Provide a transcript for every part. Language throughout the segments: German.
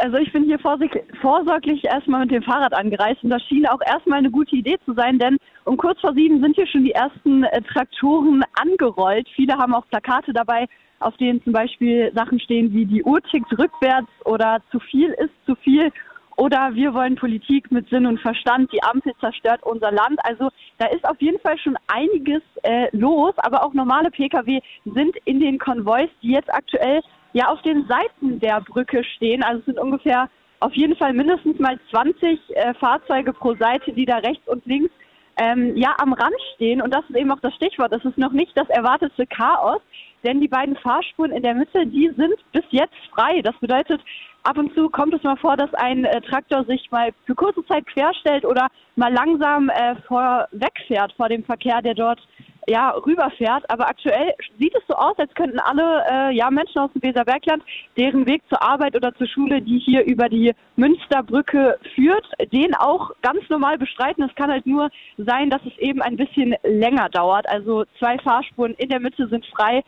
Also ich bin hier vorsorglich erstmal mit dem Fahrrad angereist und das schien auch erstmal eine gute Idee zu sein, denn um kurz vor sieben sind hier schon die ersten äh, Traktoren angerollt. Viele haben auch Plakate dabei, auf denen zum Beispiel Sachen stehen wie die Uhr tickt rückwärts oder zu viel ist zu viel oder wir wollen Politik mit Sinn und Verstand, die Ampel zerstört unser Land. Also da ist auf jeden Fall schon einiges äh, los, aber auch normale Pkw sind in den Konvois, die jetzt aktuell ja auf den Seiten der Brücke stehen. Also es sind ungefähr auf jeden Fall mindestens mal 20 äh, Fahrzeuge pro Seite, die da rechts und links ähm, ja am Rand stehen. Und das ist eben auch das Stichwort. Das ist noch nicht das erwartete Chaos, denn die beiden Fahrspuren in der Mitte, die sind bis jetzt frei. Das bedeutet, ab und zu kommt es mal vor, dass ein äh, Traktor sich mal für kurze Zeit querstellt oder mal langsam äh, vorwegfährt vor dem Verkehr, der dort ja, rüberfährt. Aber aktuell sieht es so aus, als könnten alle äh, ja, Menschen aus dem Weserbergland, deren Weg zur Arbeit oder zur Schule, die hier über die Münsterbrücke führt, den auch ganz normal bestreiten. Es kann halt nur sein, dass es eben ein bisschen länger dauert. Also zwei Fahrspuren in der Mitte sind frei.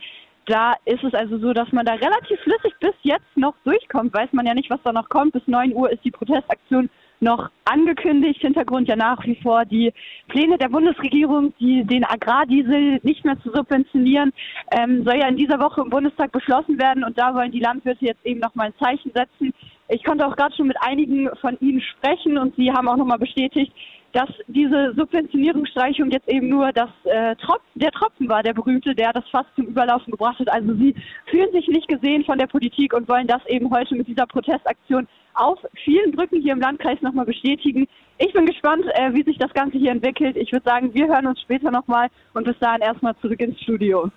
Da ist es also so, dass man da relativ flüssig bis jetzt noch durchkommt. Weiß man ja nicht, was da noch kommt. Bis 9 Uhr ist die Protestaktion noch angekündigt. Hintergrund ja nach wie vor die Pläne der Bundesregierung, die, den Agrardiesel nicht mehr zu subventionieren, ähm, soll ja in dieser Woche im Bundestag beschlossen werden. Und da wollen die Landwirte jetzt eben nochmal ein Zeichen setzen. Ich konnte auch gerade schon mit einigen von ihnen sprechen und sie haben auch nochmal bestätigt, dass diese Subventionierungsstreichung jetzt eben nur das, äh, Tropf, der Tropfen war, der berühmte, der das fast zum Überlaufen gebracht hat. Also sie fühlen sich nicht gesehen von der Politik und wollen das eben heute mit dieser Protestaktion auf vielen Brücken hier im Landkreis nochmal bestätigen. Ich bin gespannt, äh, wie sich das Ganze hier entwickelt. Ich würde sagen, wir hören uns später nochmal und bis dahin erstmal zurück ins Studio.